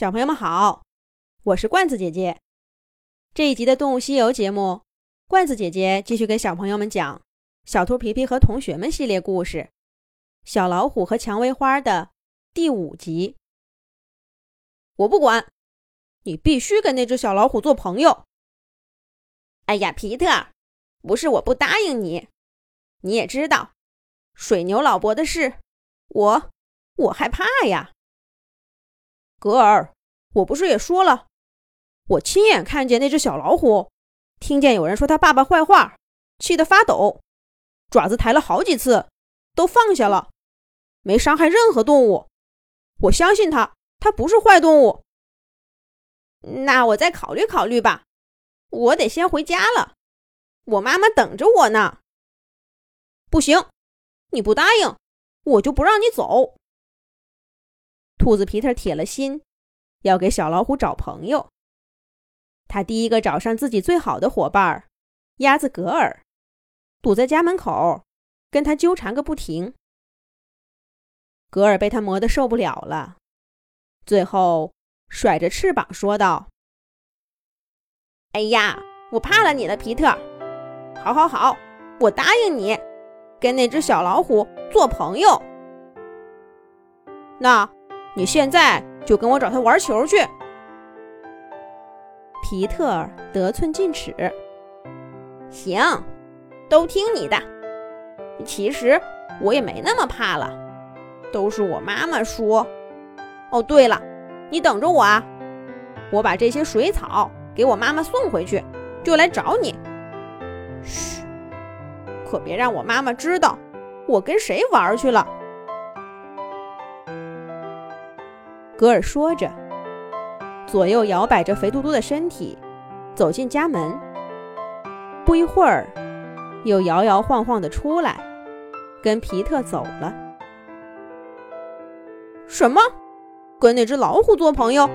小朋友们好，我是罐子姐姐。这一集的《动物西游》节目，罐子姐姐继续给小朋友们讲《小兔皮皮和同学们》系列故事，《小老虎和蔷薇花》的第五集。我不管，你必须跟那只小老虎做朋友。哎呀，皮特，不是我不答应你，你也知道，水牛老伯的事，我我害怕呀。格尔，我不是也说了，我亲眼看见那只小老虎，听见有人说他爸爸坏话，气得发抖，爪子抬了好几次，都放下了，没伤害任何动物。我相信他，他不是坏动物。那我再考虑考虑吧，我得先回家了，我妈妈等着我呢。不行，你不答应，我就不让你走。兔子皮特铁了心，要给小老虎找朋友。他第一个找上自己最好的伙伴鸭子格尔，堵在家门口，跟他纠缠个不停。格尔被他磨得受不了了，最后甩着翅膀说道：“哎呀，我怕了你了，皮特！好，好，好，我答应你，跟那只小老虎做朋友。那。”你现在就跟我找他玩球去。皮特得寸进尺。行，都听你的。其实我也没那么怕了，都是我妈妈说。哦，对了，你等着我啊，我把这些水草给我妈妈送回去，就来找你。嘘，可别让我妈妈知道我跟谁玩去了。格尔说着，左右摇摆着肥嘟嘟的身体，走进家门。不一会儿，又摇摇晃晃地出来，跟皮特走了。什么？跟那只老虎做朋友？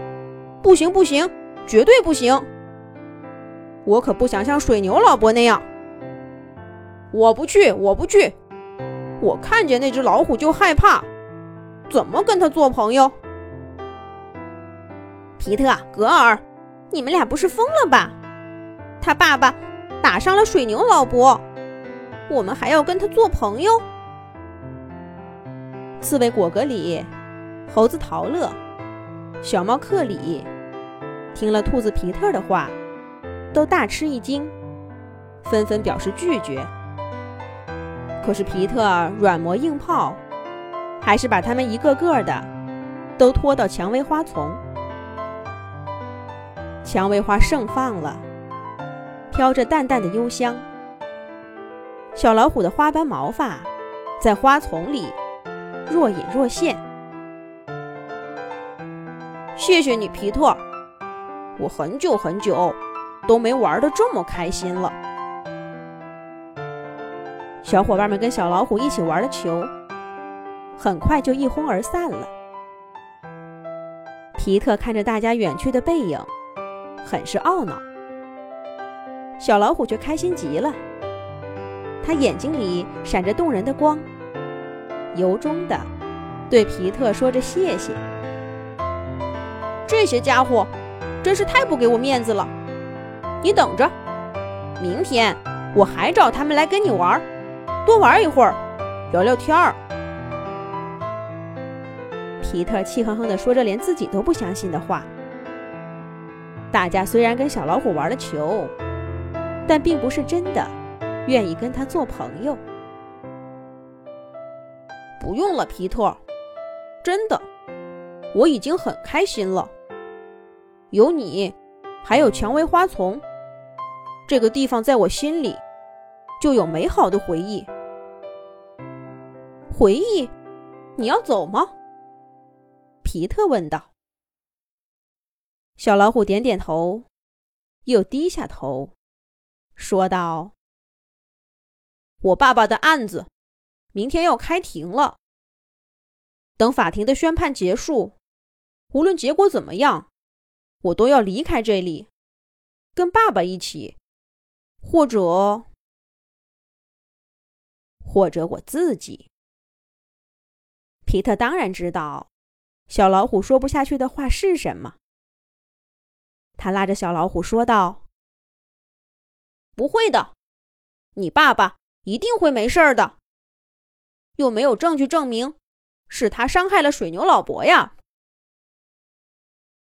不行，不行，绝对不行！我可不想像水牛老伯那样。我不去，我不去！我看见那只老虎就害怕，怎么跟他做朋友？皮特、格尔，你们俩不是疯了吧？他爸爸打伤了水牛老伯，我们还要跟他做朋友？刺猬果格里、猴子陶乐、小猫克里听了兔子皮特的话，都大吃一惊，纷纷表示拒绝。可是皮特软磨硬泡，还是把他们一个个的都拖到蔷薇花丛。蔷薇花盛放了，飘着淡淡的幽香。小老虎的花斑毛发在花丛里若隐若现。谢谢你，皮特，我很久很久都没玩的这么开心了。小伙伴们跟小老虎一起玩的球，很快就一哄而散了。皮特看着大家远去的背影。很是懊恼，小老虎却开心极了。他眼睛里闪着动人的光，由衷的对皮特说着谢谢。这些家伙真是太不给我面子了。你等着，明天我还找他们来跟你玩，多玩一会儿，聊聊天儿。皮特气哼哼地说着连自己都不相信的话。大家虽然跟小老虎玩了球，但并不是真的愿意跟他做朋友。不用了，皮特，真的，我已经很开心了。有你，还有蔷薇花丛，这个地方在我心里就有美好的回忆。回忆？你要走吗？皮特问道。小老虎点点头，又低下头，说道：“我爸爸的案子明天要开庭了。等法庭的宣判结束，无论结果怎么样，我都要离开这里，跟爸爸一起，或者，或者我自己。”皮特当然知道，小老虎说不下去的话是什么？他拉着小老虎说道：“不会的，你爸爸一定会没事儿的。又没有证据证明是他伤害了水牛老伯呀。”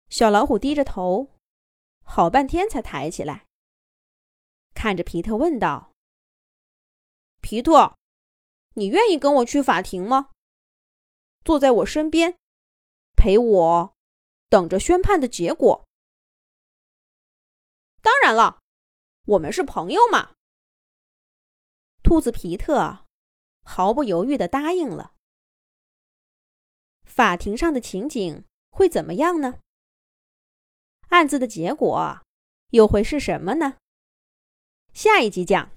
小老虎低着头，好半天才抬起来，看着皮特问道：“皮特，你愿意跟我去法庭吗？坐在我身边，陪我等着宣判的结果。”“当然了，我们是朋友嘛。”兔子皮特毫不犹豫的答应了。法庭上的情景会怎么样呢？案子的结果又会是什么呢？下一集讲。